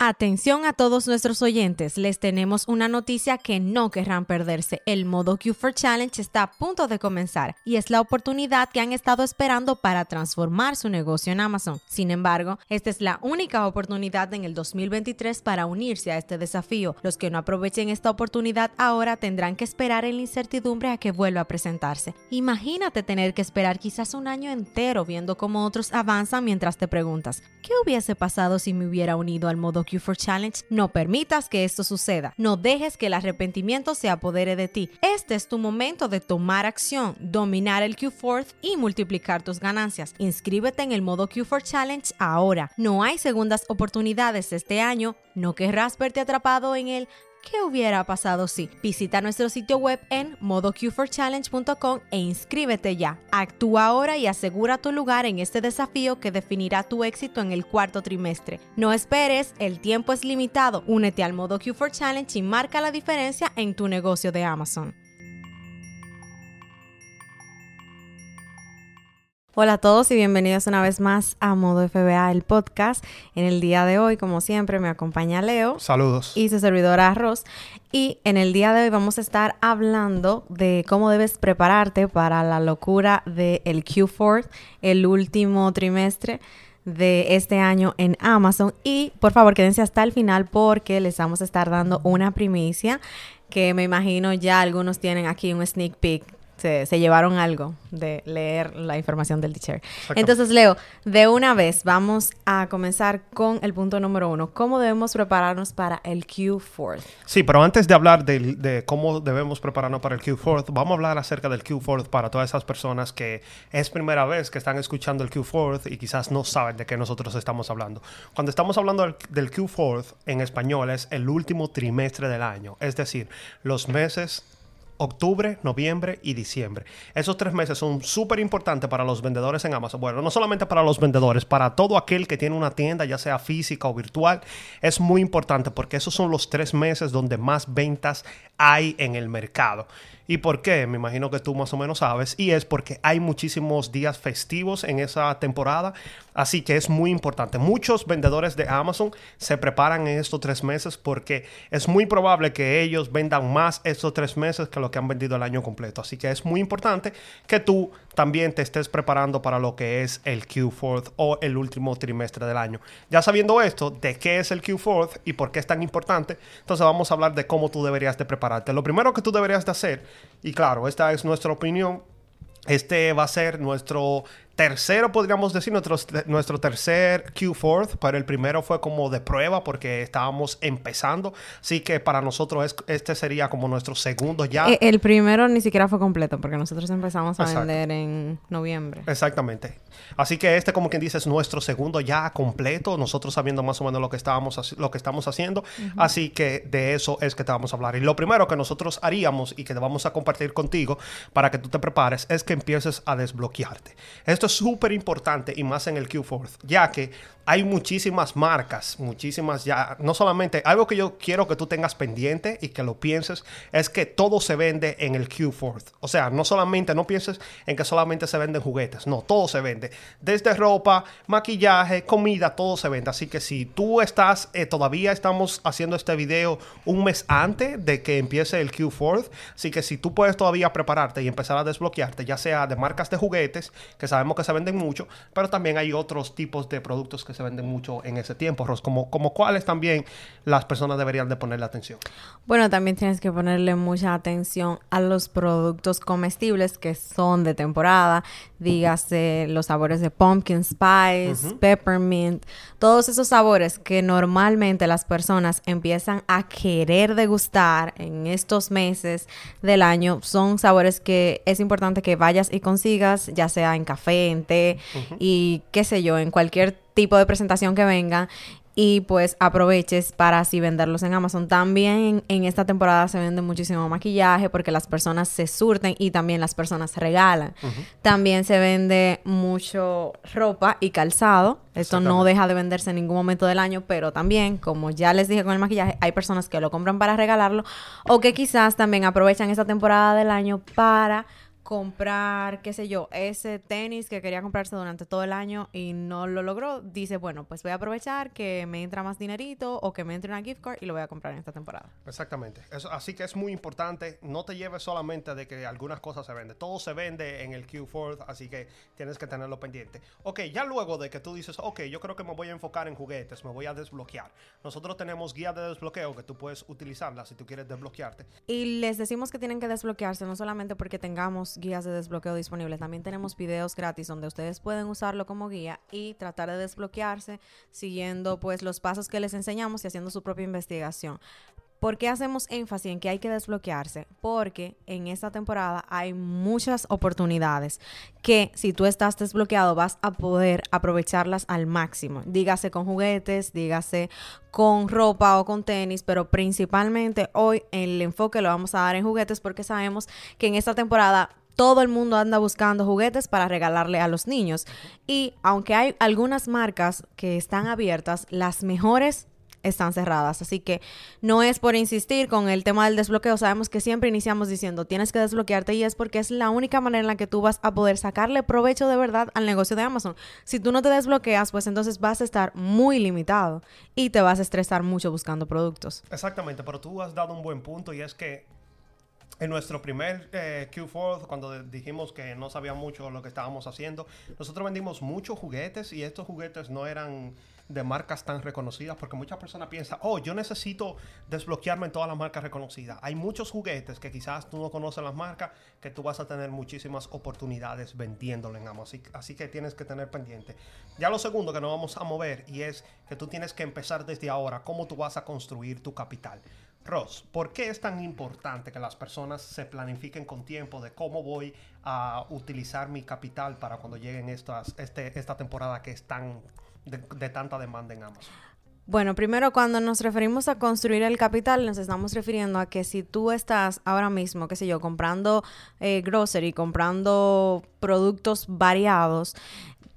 Atención a todos nuestros oyentes, les tenemos una noticia que no querrán perderse. El modo Q4 Challenge está a punto de comenzar y es la oportunidad que han estado esperando para transformar su negocio en Amazon. Sin embargo, esta es la única oportunidad en el 2023 para unirse a este desafío. Los que no aprovechen esta oportunidad ahora tendrán que esperar en la incertidumbre a que vuelva a presentarse. Imagínate tener que esperar quizás un año entero viendo cómo otros avanzan mientras te preguntas, ¿qué hubiese pasado si me hubiera unido al modo Q4 Challenge, no permitas que esto suceda. No dejes que el arrepentimiento se apodere de ti. Este es tu momento de tomar acción, dominar el Q4 y multiplicar tus ganancias. Inscríbete en el modo Q4 Challenge ahora. No hay segundas oportunidades este año. No querrás verte atrapado en el ¿Qué hubiera pasado si? Visita nuestro sitio web en modoq4challenge.com e inscríbete ya. Actúa ahora y asegura tu lugar en este desafío que definirá tu éxito en el cuarto trimestre. No esperes, el tiempo es limitado. Únete al Modo Q4 Challenge y marca la diferencia en tu negocio de Amazon. Hola a todos y bienvenidos una vez más a Modo FBA, el podcast. En el día de hoy, como siempre, me acompaña Leo. Saludos. Y su servidora Arroz. Y en el día de hoy vamos a estar hablando de cómo debes prepararte para la locura del el Q4, el último trimestre de este año en Amazon. Y por favor, quédense hasta el final porque les vamos a estar dando una primicia que me imagino ya algunos tienen aquí un sneak peek se, llevaron algo de leer la información del teacher. Entonces, Leo, de una vez vamos a comenzar con el punto número uno. ¿Cómo debemos prepararnos para el Q4? Sí, pero antes de hablar de, cómo debemos prepararnos para el Q4, vamos a hablar acerca del Q4 para todas esas personas que es primera vez que están escuchando el Q4 y quizás no saben de qué nosotros estamos hablando. Cuando estamos hablando del, del Q4 en español es el último trimestre del año, es decir, los meses octubre, noviembre y diciembre. Esos tres meses son súper importantes para los vendedores en Amazon. Bueno, no solamente para los vendedores, para todo aquel que tiene una tienda, ya sea física o virtual, es muy importante porque esos son los tres meses donde más ventas hay en el mercado. ¿Y por qué? Me imagino que tú más o menos sabes. Y es porque hay muchísimos días festivos en esa temporada. Así que es muy importante. Muchos vendedores de Amazon se preparan en estos tres meses porque es muy probable que ellos vendan más estos tres meses que lo que han vendido el año completo. Así que es muy importante que tú también te estés preparando para lo que es el Q4 o el último trimestre del año. Ya sabiendo esto, de qué es el Q4 y por qué es tan importante, entonces vamos a hablar de cómo tú deberías de prepararte. Lo primero que tú deberías de hacer, y claro, esta es nuestra opinión, este va a ser nuestro tercero, podríamos decir, nuestro, nuestro tercer Q4, pero el primero fue como de prueba porque estábamos empezando. Así que para nosotros este sería como nuestro segundo ya. Eh, el primero ni siquiera fue completo porque nosotros empezamos a vender en noviembre. Exactamente. Así que este, como quien dice, es nuestro segundo ya completo, nosotros sabiendo más o menos lo que, estábamos, lo que estamos haciendo. Así que de eso es que te vamos a hablar. Y lo primero que nosotros haríamos y que te vamos a compartir contigo para que tú te prepares es que empieces a desbloquearte. Esto súper importante y más en el Q4, ya que hay muchísimas marcas, muchísimas ya, no solamente, algo que yo quiero que tú tengas pendiente y que lo pienses, es que todo se vende en el Q4. O sea, no solamente, no pienses en que solamente se venden juguetes, no, todo se vende. Desde ropa, maquillaje, comida, todo se vende. Así que si tú estás, eh, todavía estamos haciendo este video un mes antes de que empiece el Q4, así que si tú puedes todavía prepararte y empezar a desbloquearte, ya sea de marcas de juguetes, que sabemos que se venden mucho, pero también hay otros tipos de productos que se venden mucho en ese tiempo, Ros, como, como cuáles también las personas deberían de ponerle atención. Bueno, también tienes que ponerle mucha atención a los productos comestibles que son de temporada, dígase los sabores de pumpkin spice, peppermint, todos esos sabores que normalmente las personas empiezan a querer degustar en estos meses del año, son sabores que es importante que vayas y consigas, ya sea en café, y qué sé yo, en cualquier tipo de presentación que venga y pues aproveches para así venderlos en Amazon. También en, esta temporada se vende muchísimo maquillaje porque las personas se surten y también las personas regalan. También se vende mucho ropa y calzado. Esto no deja de venderse en ningún momento del año, pero también, como ya les dije con el maquillaje, hay personas que lo compran para regalarlo o que quizás también aprovechan esta temporada del año para comprar, qué sé yo, ese tenis que quería comprarse durante todo el año y no lo logró, dice, bueno, pues voy a aprovechar que me entra más dinerito o que me entre una gift card y lo voy a comprar en esta temporada. Exactamente. Eso, así que es muy importante, no te lleves solamente de que algunas cosas se venden. Todo se vende en el Q4, así que tienes que tenerlo pendiente. Ok, ya luego de que tú dices, ok, yo creo que me voy a enfocar en juguetes, me voy a desbloquear. Nosotros tenemos guías de desbloqueo que tú puedes utilizarla si tú quieres desbloquearte. Y les decimos que tienen que desbloquearse no solamente porque tengamos guías de desbloqueo disponibles. También tenemos videos gratis donde ustedes pueden usarlo como guía y tratar de desbloquearse siguiendo pues los pasos que les enseñamos y haciendo su propia investigación. ¿Por qué hacemos énfasis en que hay que desbloquearse? Porque en esta temporada hay muchas oportunidades que si tú estás desbloqueado vas a poder aprovecharlas al máximo. Dígase con juguetes, dígase con ropa o con tenis, pero principalmente hoy el enfoque lo vamos a dar en juguetes porque sabemos que en esta temporada todo el mundo anda buscando juguetes para regalarle a los niños. Y aunque hay algunas marcas que están abiertas, las mejores están cerradas. Así que no es por insistir con el tema del desbloqueo. Sabemos que siempre iniciamos diciendo tienes que desbloquearte y es porque es la única manera en la que tú vas a poder sacarle provecho de verdad al negocio de Amazon. Si tú no te desbloqueas, pues entonces vas a estar muy limitado y te vas a estresar mucho buscando productos. Exactamente, pero tú has dado un buen punto y es que en nuestro primer eh, Q4, cuando dijimos que no sabía mucho lo que estábamos haciendo, nosotros vendimos muchos juguetes y estos juguetes no eran de marcas tan reconocidas porque muchas personas piensan, oh, yo necesito desbloquearme en todas las marcas reconocidas. Hay muchos juguetes que quizás tú no conoces las marcas, que tú vas a tener muchísimas oportunidades vendiéndolo en Amazon. Así, así que tienes que tener pendiente. Ya lo segundo que nos vamos a mover y es que tú tienes que empezar desde ahora cómo tú vas a construir tu capital. Ross, ¿por qué es tan importante que las personas se planifiquen con tiempo de cómo voy a utilizar mi capital para cuando lleguen estas, este, esta temporada que es tan de, tanta demanda en Amazon? Bueno, primero cuando nos referimos a construir el capital, nos estamos refiriendo a que si tú estás ahora mismo, qué sé yo, comprando eh, grocery, comprando productos variados,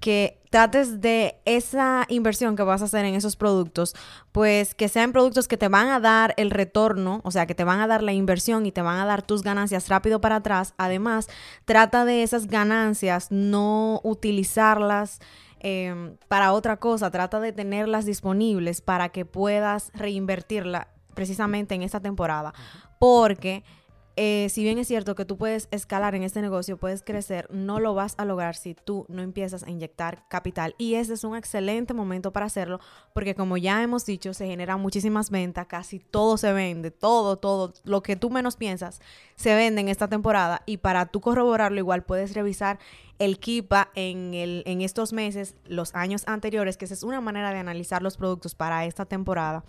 que trates de esa inversión que vas a hacer en esos productos, pues que sean productos que te van a dar el retorno, o sea, que te van a dar la inversión y te van a dar tus ganancias rápido para atrás. Además, trata de esas ganancias no utilizarlas. Em, para otra cosa, trata de tenerlas disponibles para que puedas reinvertirla precisamente en esta temporada. Porque eh, si bien es cierto que tú puedes escalar en este negocio, puedes crecer, no lo vas a lograr si tú no empiezas a inyectar capital. Y ese es un excelente momento para hacerlo, porque como ya hemos dicho, se generan muchísimas ventas, casi todo se vende, todo, todo, lo que tú menos piensas, se vende en esta temporada. Y para tú corroborarlo, igual puedes revisar el KIPA en, el, en estos meses, los años anteriores, que esa es una manera de analizar los productos para esta temporada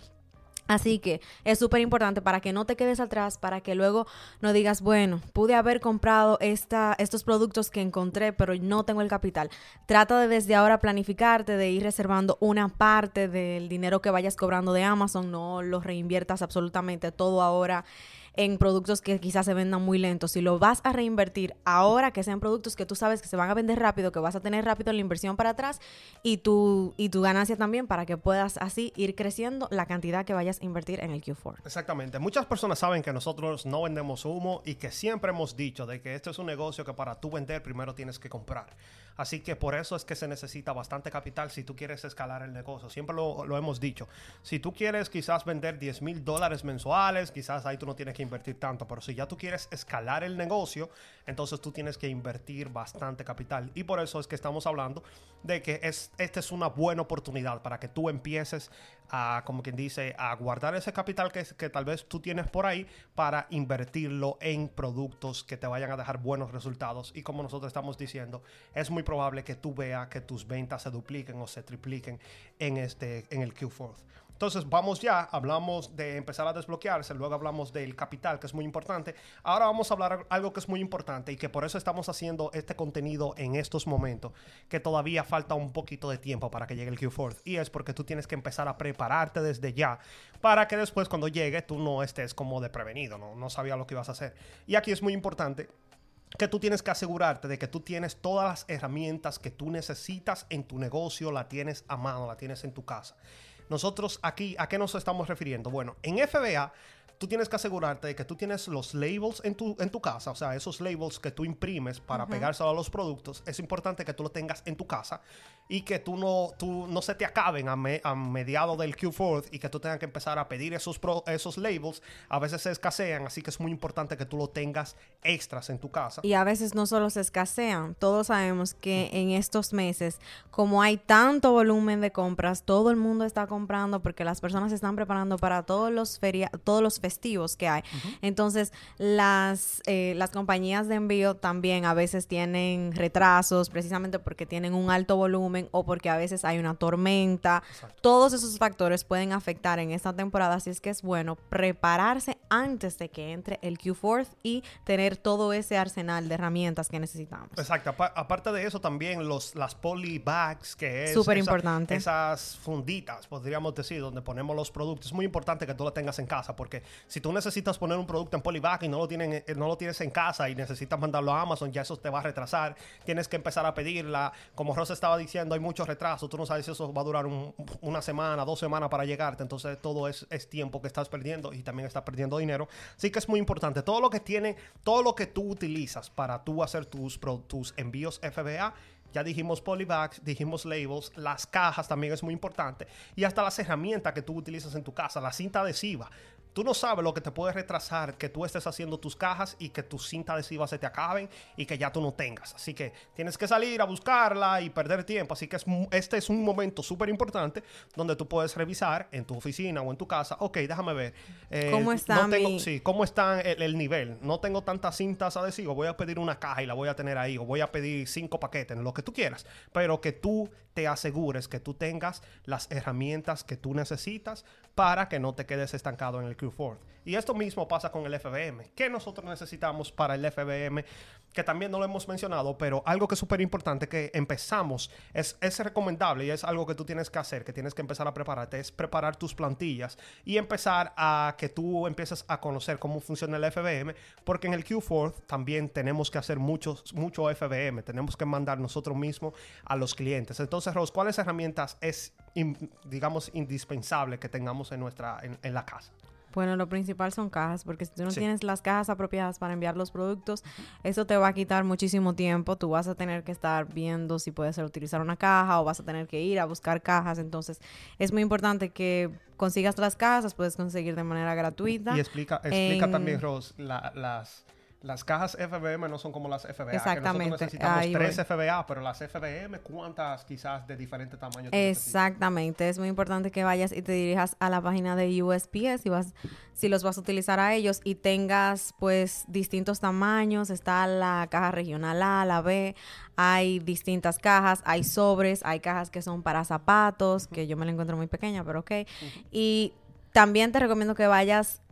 Así que es súper importante para que no te quedes atrás, para que luego no digas, bueno, pude haber comprado esta, estos productos que encontré, pero no tengo el capital. Trata de desde ahora planificarte, de ir reservando una parte del dinero que vayas cobrando de Amazon, no lo reinviertas absolutamente todo ahora en productos que quizás se vendan muy lentos. Si lo vas a reinvertir ahora, que sean productos que tú sabes que se van a vender rápido, que vas a tener rápido la inversión para atrás y tu, y tu ganancia también para que puedas así ir creciendo la cantidad que vayas a invertir en el Q4. Exactamente. Muchas personas saben que nosotros no vendemos humo y que siempre hemos dicho de que esto es un negocio que para tú vender primero tienes que comprar. Así que por eso es que se necesita bastante capital si tú quieres escalar el negocio. Siempre lo, lo hemos dicho. Si tú quieres quizás vender 10 mil dólares mensuales, quizás ahí tú no tienes que invertir tanto. Pero si ya tú quieres escalar el negocio, entonces tú tienes que invertir bastante capital. Y por eso es que estamos hablando de que es, esta es una buena oportunidad para que tú empieces a, como quien dice, a guardar ese capital que, que tal vez tú tienes por ahí para invertirlo en productos que te vayan a dejar buenos resultados. Y como nosotros estamos diciendo, es muy probable que tú veas que tus ventas se dupliquen o se tripliquen en, este, en el Q4. Entonces vamos ya, hablamos de empezar a desbloquearse, luego hablamos del capital, que es muy importante. Ahora vamos a hablar algo que es muy importante y que por eso estamos haciendo este contenido en estos momentos, que todavía falta un poquito de tiempo para que llegue el Q4. Y es porque tú tienes que empezar a prepararte desde ya para que después cuando llegue tú no estés como de prevenido, no, no sabías lo que ibas a hacer. Y aquí es muy importante que tú tienes que asegurarte de que tú tienes todas las herramientas que tú necesitas en tu negocio, la tienes a mano, la tienes en tu casa. Nosotros aquí, ¿a qué nos estamos refiriendo? Bueno, en FBA tú tienes que asegurarte de que tú tienes los labels en tu, en tu casa, o sea, esos labels que tú imprimes para pegárselo a los productos, es importante que tú lo tengas en tu casa y que tú no, tú no se te acaben a, a mediados del Q4 y que tú tengas que empezar a pedir esos, esos labels. A veces se escasean, así que es muy importante que tú lo tengas extras en tu casa. Y a veces no solo se escasean, todos sabemos que en estos meses, como hay tanto volumen de compras, todo el mundo está comprando porque las personas se están preparando para todos los, feria todos los festivos que hay. Entonces, las, eh, las compañías de envío también a veces tienen retrasos precisamente porque tienen un alto volumen o porque a veces hay una tormenta. Todos esos factores pueden afectar en esta temporada, así es que es bueno prepararse antes de que entre el Q4 y tener todo ese arsenal de herramientas que necesitamos. Exacto. aparte de eso, también los, las poly bags, que es... Súper importante. Esas funditas, podríamos decir, donde ponemos los productos. Es muy importante que tú lo tengas en casa, porque si tú necesitas poner un producto en poly bag y no lo, tienen, eh, no lo tienes en casa y necesitas mandarlo a Amazon, ya eso te va a retrasar. Tienes que empezar a pedirla. Como Rosa estaba diciendo, hay muchos retrasos, tú no sabes si eso va a durar una semana, dos semanas para llegarte, entonces todo es, es, tiempo que estás perdiendo y también estás perdiendo dinero. Así que es muy importante, todo lo que tiene, todo lo que tú utilizas para tú hacer tus, tus envíos FBA, ya dijimos polybags, dijimos labels, las cajas también es muy importante y hasta las herramientas que tú utilizas en tu casa, la cinta adhesiva. Tú no sabes lo que te puede retrasar que tú estés haciendo tus cajas y que tus cintas adhesivas se te acaben y que ya tú no tengas. Así que tienes que salir a buscarla y perder tiempo. Así que es, este es un momento súper importante donde tú puedes revisar en tu oficina o en tu casa. Ok, déjame ver. Eh, ¿Cómo está Sí, cómo está el, nivel. No tengo tantas cintas adhesivas. Voy a pedir una caja y la voy a tener ahí. O voy a pedir cinco paquetes, lo que tú quieras. Pero que tú te asegures que tú tengas las herramientas que tú necesitas para que no te quedes estancado en el Q4. Y esto mismo pasa con el FBM. ¿Qué nosotros necesitamos para el FBM? Que también no lo hemos mencionado, pero algo que es súper importante que empezamos, es, es recomendable y es algo que tú tienes que hacer, que tienes que empezar a prepararte, es preparar tus plantillas y empezar a que tú empieces a conocer cómo funciona el FBM, porque en el Q4 también tenemos que hacer mucho, mucho FBM, tenemos que mandar nosotros mismos a los clientes. Entonces, Rose, ¿cuáles herramientas es, digamos, indispensable que tengamos en, nuestra, en la casa? Bueno, lo principal son cajas, porque si tú no tienes las cajas apropiadas para enviar los productos, eso te va a quitar muchísimo tiempo. Tú vas a tener que estar viendo si puedes utilizar una caja o vas a tener que ir a buscar cajas. Entonces, es muy importante que consigas las cajas, las puedes conseguir de manera gratuita. Y explica, explica también, Rose, las las cajas FBM no son como las FBA. Exactamente. Que nosotros necesitamos tres FBA, pero las FBM, ¿cuántas quizás de diferente tamaño? Exactamente. Es muy importante que vayas y te dirijas a la página de USPS y vas, si los vas a utilizar a ellos y tengas pues distintos tamaños. Está la caja regional A, la B, hay distintas cajas, hay sobres, hay cajas que son para zapatos, que yo me la encuentro muy pequeña, pero ok. Y también te recomiendo que vayas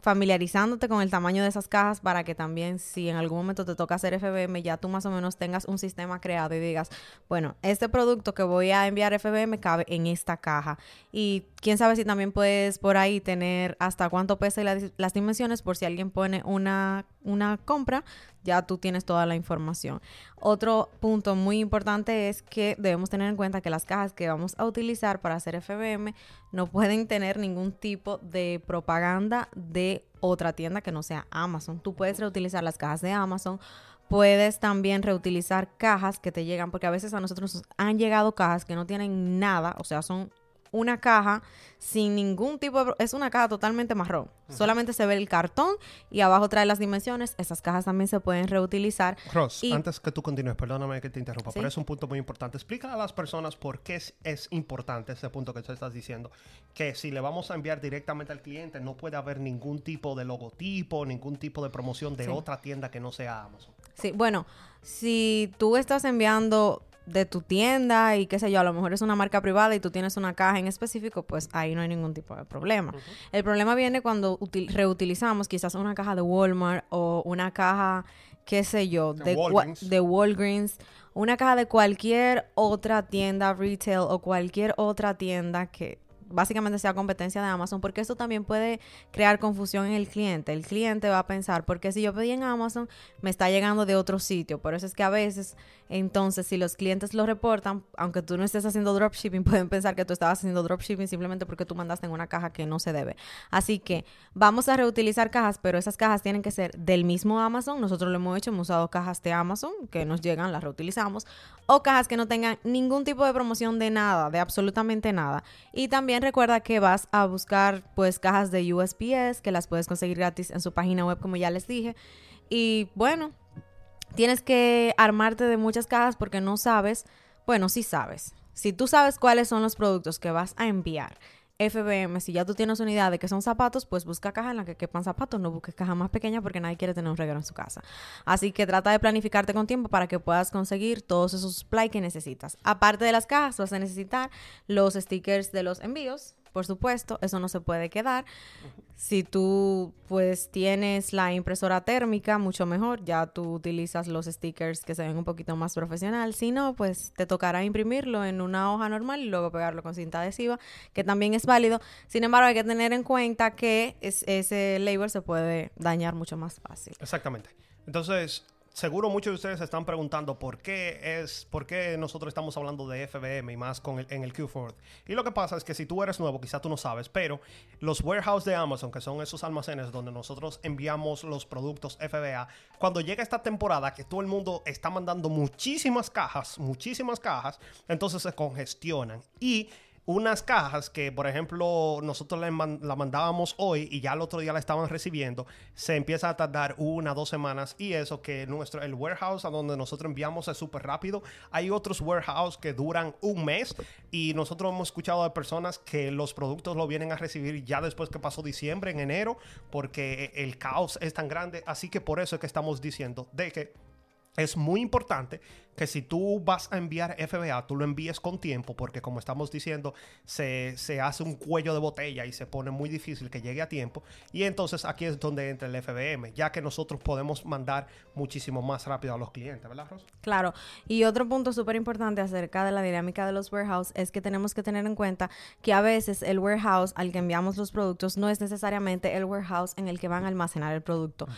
familiarizándote con el tamaño de esas cajas para que también si en algún momento te toca hacer FBM ya tú más o menos tengas un sistema creado y digas, bueno, este producto que voy a enviar FBM cabe en esta caja. Y quién sabe si también puedes por ahí tener hasta cuánto pesa y las dimensiones por si alguien pone una, una compra, ya tú tienes toda la información. Otro punto muy importante es que debemos tener en cuenta que las cajas que vamos a utilizar para hacer FBM no pueden tener ningún tipo de propaganda de otra tienda que no sea Amazon. Tú puedes reutilizar las cajas de Amazon. Puedes también reutilizar cajas que te llegan, porque a veces a nosotros han llegado cajas que no tienen nada, o sea, son una caja sin ningún tipo de... Es una caja totalmente marrón. Solamente se ve el cartón y abajo trae las dimensiones. Esas cajas también se pueden reutilizar. Ross, antes que tú continúes, perdóname que te interrumpa, pero es un punto muy importante. Explícale a las personas por qué es, es, importante ese punto que tú estás diciendo. Que si le vamos a enviar directamente al cliente, no puede haber ningún tipo de logotipo, ningún tipo de promoción de otra tienda que no sea Amazon. Sí, bueno, si tú estás enviando de tu tienda y qué sé yo, a lo mejor es una marca privada y tú tienes una caja en específico, pues ahí no hay ningún tipo de problema. El problema viene cuando reutilizamos quizás una caja de Walmart o una caja, qué sé yo, de, de Walgreens, una caja de cualquier otra tienda retail o cualquier otra tienda que básicamente sea competencia de Amazon, porque esto también puede crear confusión en el cliente. El cliente va a pensar, porque si yo pedí en Amazon, me está llegando de otro sitio. Por eso es que a veces, entonces, si los clientes lo reportan, aunque tú no estés haciendo dropshipping, pueden pensar que tú estabas haciendo dropshipping simplemente porque tú mandaste en una caja que no se debe. Así que vamos a reutilizar cajas, pero esas cajas tienen que ser del mismo Amazon. Nosotros lo hemos hecho, hemos usado cajas de Amazon que nos llegan, las reutilizamos, o cajas que no tengan ningún tipo de promoción de nada, de absolutamente nada. Y también recuerda que vas a buscar pues cajas de USPS, que las puedes conseguir gratis en su página web, como ya les dije. Y bueno, tienes que armarte de muchas cajas porque no sabes, bueno, sí sabes. Si tú sabes cuáles son los productos que vas a enviar, FBM, si ya tú tienes una idea de que son zapatos, pues busca caja en la que quepan zapatos, no busques caja más pequeña porque nadie quiere tener un regalo en su casa. Así que trata de planificarte con tiempo para que puedas conseguir todos esos supplies que necesitas. Aparte de las cajas, vas a necesitar los stickers de los envíos, por supuesto, eso no se puede quedar. Si tú pues tienes la impresora térmica, mucho mejor, ya tú utilizas los stickers que se ven un poquito más profesional. Si no, pues te tocará imprimirlo en una hoja normal y luego pegarlo con cinta adhesiva, que también es válido. Sin embargo, hay que tener en cuenta que ese label se puede dañar mucho más fácil. Exactamente. Entonces, seguro muchos de ustedes se están preguntando por qué es, por qué nosotros estamos hablando de FBM y más con el, en el Q4. Y lo que pasa es que si tú eres nuevo, quizás tú no sabes, pero los warehouse de Amazon, que son esos almacenes donde nosotros enviamos los productos FBA, cuando llega esta temporada que todo el mundo está mandando muchísimas cajas, muchísimas cajas, entonces se congestionan y unas cajas que, por ejemplo, nosotros la, mandábamos hoy y ya el otro día la estaban recibiendo, se empieza a tardar una, dos semanas y eso que nuestro, el warehouse a donde nosotros enviamos es súper rápido. Hay otros warehouse que duran un mes y nosotros hemos escuchado de personas que los productos lo vienen a recibir ya después que pasó diciembre, en enero, porque el caos es tan grande. Así que por eso es que estamos diciendo de que es muy importante que si tú vas a enviar FBA, tú lo envíes con tiempo, porque como estamos diciendo, se, hace un cuello de botella y se pone muy difícil que llegue a tiempo. Y entonces aquí es donde entra el FBM, ya que nosotros podemos mandar muchísimo más rápido a los clientes, ¿verdad, Ros? Claro. Y otro punto súper importante acerca de la dinámica de los warehouse es que tenemos que tener en cuenta que a veces el warehouse al que enviamos los productos no es necesariamente el warehouse en el que van a almacenar el producto.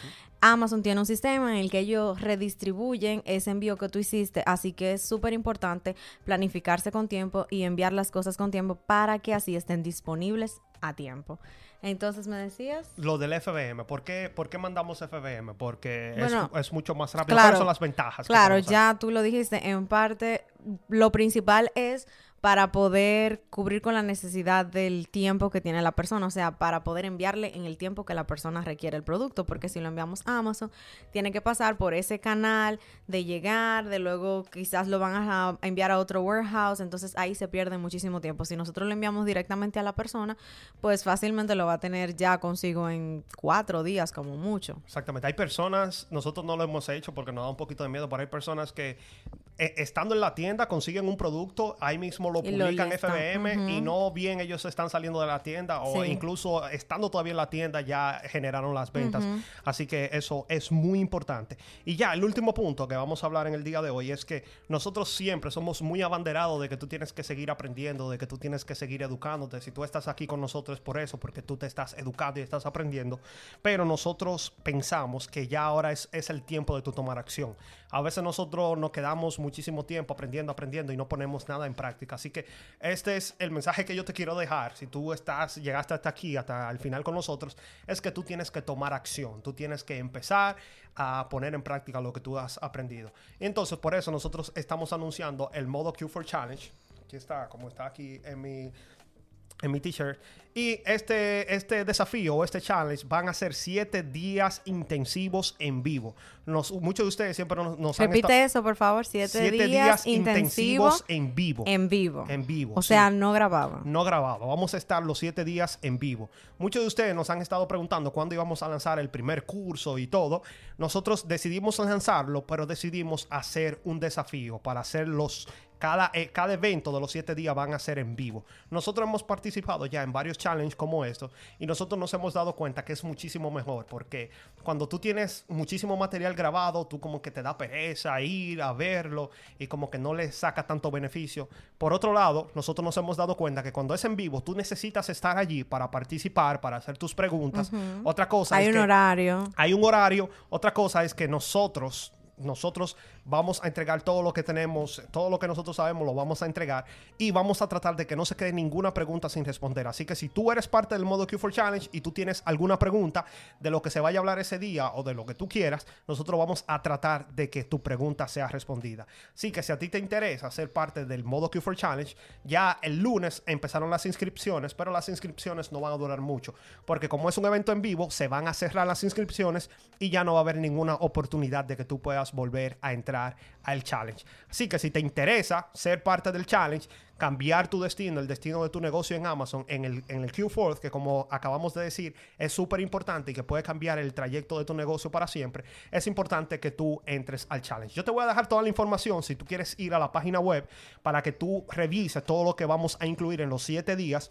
Amazon tiene un sistema en el que ellos redistribuyen ese envío que tú hiciste, así que es súper importante planificarse con tiempo y enviar las cosas con tiempo para que así estén disponibles a tiempo. Entonces me decías. Lo del FBM. ¿Por qué, por qué mandamos FBM? Porque es, mucho más rápido. ¿Cuáles son las ventajas? Claro, ya tú lo dijiste. En parte, lo principal es para poder cubrir con la necesidad del tiempo que tiene la persona, o sea, para poder enviarle en el tiempo que la persona requiere el producto, porque si lo enviamos a Amazon, tiene que pasar por ese canal de llegar, de luego quizás lo van a enviar a otro warehouse, entonces ahí se pierde muchísimo tiempo. Si nosotros lo enviamos directamente a la persona, pues fácilmente lo va a tener ya consigo en cuatro días como mucho. Exactamente, hay personas, nosotros no lo hemos hecho porque nos da un poquito de miedo, pero hay personas que estando en la tienda consiguen un producto, ahí mismo lo publican FBM y no bien ellos están saliendo de la tienda o incluso estando todavía en la tienda ya generaron las ventas. Así que eso es muy importante. Y ya, el último punto que vamos a hablar en el día de hoy es que nosotros siempre somos muy abanderados de que tú tienes que seguir aprendiendo, de que tú tienes que seguir educándote. Si tú estás aquí con nosotros es por eso, porque tú te estás educando y estás aprendiendo. Pero nosotros pensamos que ya ahora es, es el tiempo de tu tomar acción. A veces nosotros nos quedamos muchísimo tiempo aprendiendo, aprendiendo y no ponemos nada en práctica. Así que este es el mensaje que yo te quiero dejar. Si tú estás, llegaste hasta aquí, hasta el final con nosotros, es que tú tienes que tomar acción. Tú tienes que empezar a poner en práctica lo que tú has aprendido. entonces, por eso nosotros estamos anunciando el modo Q4 Challenge. Aquí está, como está aquí en mi en mi t-shirt. Y este, este desafío o este challenge van a ser siete días intensivos en vivo. muchos de ustedes siempre nos, nos Repite eso, por favor. Siete, días, intensivos, en vivo. En vivo. En vivo. O sea, no grababa. No grababa. Vamos a estar los siete días en vivo. Muchos de ustedes nos han estado preguntando cuándo íbamos a lanzar el primer curso y todo. Nosotros decidimos lanzarlo, pero decidimos hacer un desafío para hacer los cada, eh, cada evento de los siete días van a ser en vivo. Nosotros hemos participado ya en varios challenge como esto y nosotros nos hemos dado cuenta que es muchísimo mejor porque cuando tú tienes muchísimo material grabado, tú como que te da pereza ir a verlo y como que no le saca tanto beneficio. Por otro lado, nosotros nos hemos dado cuenta que cuando es en vivo, tú necesitas estar allí para participar, para hacer tus preguntas. Otra cosa hay es un que horario. hay un horario. Otra cosa es que nosotros nosotros vamos a entregar todo lo que tenemos, todo lo que nosotros sabemos lo vamos a entregar y vamos a tratar de que no se quede ninguna pregunta sin responder. Así que si tú eres parte del modo Q4 Challenge y tú tienes alguna pregunta de lo que se vaya a hablar ese día o de lo que tú quieras, nosotros vamos a tratar de que tu pregunta sea respondida. Así que si a ti te interesa ser parte del modo Q4 Challenge, ya el lunes empezaron las inscripciones, pero las inscripciones no van a durar mucho, porque como es un evento en vivo, se van a cerrar las inscripciones y ya no va a haber ninguna oportunidad de que tú puedas volver a entrar al challenge. Así que si te interesa ser parte del challenge, cambiar tu destino, el destino de tu negocio en Amazon, en el, en el Q4, que como acabamos de decir, es súper importante y que puede cambiar el trayecto de tu negocio para siempre, es importante que tú entres al challenge. Yo te voy a dejar toda la información si tú quieres ir a la página web para que tú revises todo lo que vamos a incluir en los siete días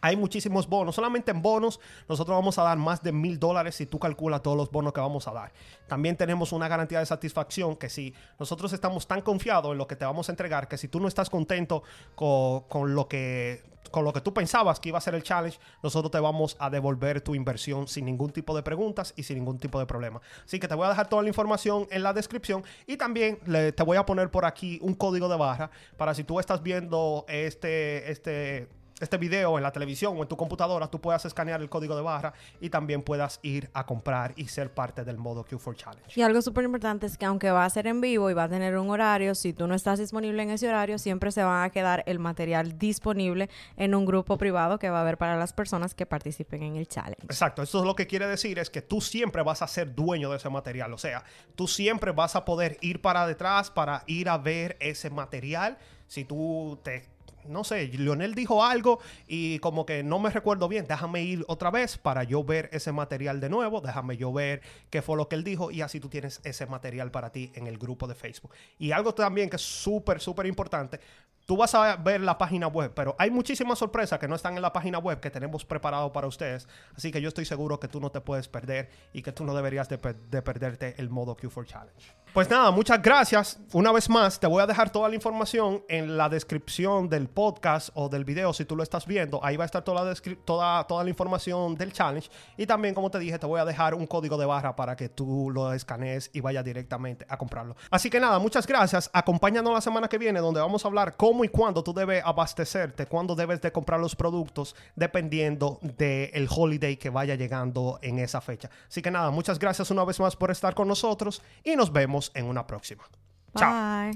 hay muchísimos bonos. Solamente en bonos nosotros vamos a dar más de mil dólares si tú calculas todos los bonos que vamos a dar. También tenemos una garantía de satisfacción que si nosotros estamos tan confiados en lo que te vamos a entregar que si tú no estás contento con, con lo que con lo que tú pensabas que iba a ser el challenge, nosotros te vamos a devolver tu inversión sin ningún tipo de preguntas y sin ningún tipo de problema. Así que te voy a dejar toda la información en la descripción y también te voy a poner por aquí un código de barra para si tú estás viendo este, este este video en la televisión o en tu computadora, tú puedas escanear el código de barra y también puedas ir a comprar y ser parte del modo Q4 Challenge. Y algo súper importante es que aunque va a ser en vivo y va a tener un horario, si tú no estás disponible en ese horario, siempre se va a quedar el material disponible en un grupo privado que va a haber para las personas que participen en el challenge. Exacto, esto es lo que quiere decir es que tú siempre vas a ser dueño de ese material, o sea, tú siempre vas a poder ir para detrás para ir a ver ese material. Si tú te no sé, Lionel dijo algo y como que no me recuerdo bien, déjame ir otra vez para yo ver ese material de nuevo, déjame yo ver qué fue lo que él dijo y así tú tienes ese material para ti en el grupo de Facebook. Y algo también que es súper, súper importante, tú vas a ver la página web, pero hay muchísimas sorpresas que no están en la página web que tenemos preparado para ustedes, así que yo estoy seguro que tú no te puedes perder y que tú no deberías de, per- de perderte el modo Q4 Challenge. Pues nada, muchas gracias. Una vez más, te voy a dejar toda la información en la descripción del podcast o del video si tú lo estás viendo. Ahí va a estar toda la, toda, toda la información del challenge. Y también, como te dije, te voy a dejar un código de barra para que tú lo escanees y vayas directamente a comprarlo. Así que nada, muchas gracias. Acompáñanos la semana que viene donde vamos a hablar cómo y cuándo tú debes abastecerte, cuándo debes de comprar los productos dependiendo del holiday que vaya llegando en esa fecha. Así que nada, muchas gracias una vez más por estar con nosotros y nos vemos en una próxima. Chao.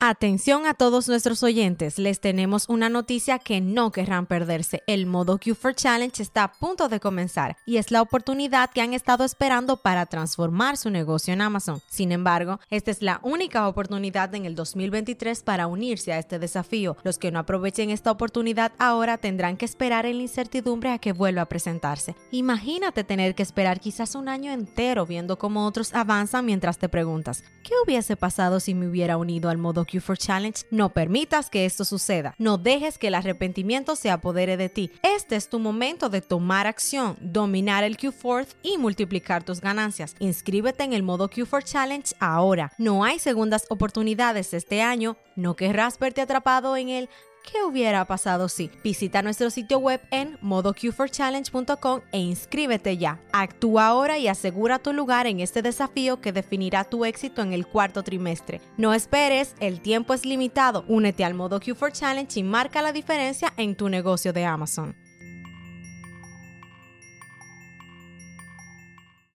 Atención a todos nuestros oyentes, les tenemos una noticia que no querrán perderse. El modo Q4 Challenge está a punto de comenzar y es la oportunidad que han estado esperando para transformar su negocio en Amazon. Sin embargo, esta es la única oportunidad en el 2023 para unirse a este desafío. Los que no aprovechen esta oportunidad ahora tendrán que esperar en la incertidumbre a que vuelva a presentarse. Imagínate tener que esperar quizás un año entero viendo cómo otros avanzan mientras te preguntas, ¿qué hubiese pasado si me hubiera unido al modo Q4 Challenge? No permitas que esto suceda. No dejes que el arrepentimiento se apodere de ti. Este es tu momento de tomar acción, dominar el Q4 y multiplicar tus ganancias. Inscríbete en el modo Q4 Challenge ahora. No hay segundas oportunidades este año. No querrás verte atrapado en el ¿Qué hubiera pasado si? Visita nuestro sitio web en modoq4challenge.com e inscríbete ya. Actúa ahora y asegura tu lugar en este desafío que definirá tu éxito en el cuarto trimestre. No esperes, el tiempo es limitado. Únete al Modo Q4 Challenge y marca la diferencia en tu negocio de Amazon.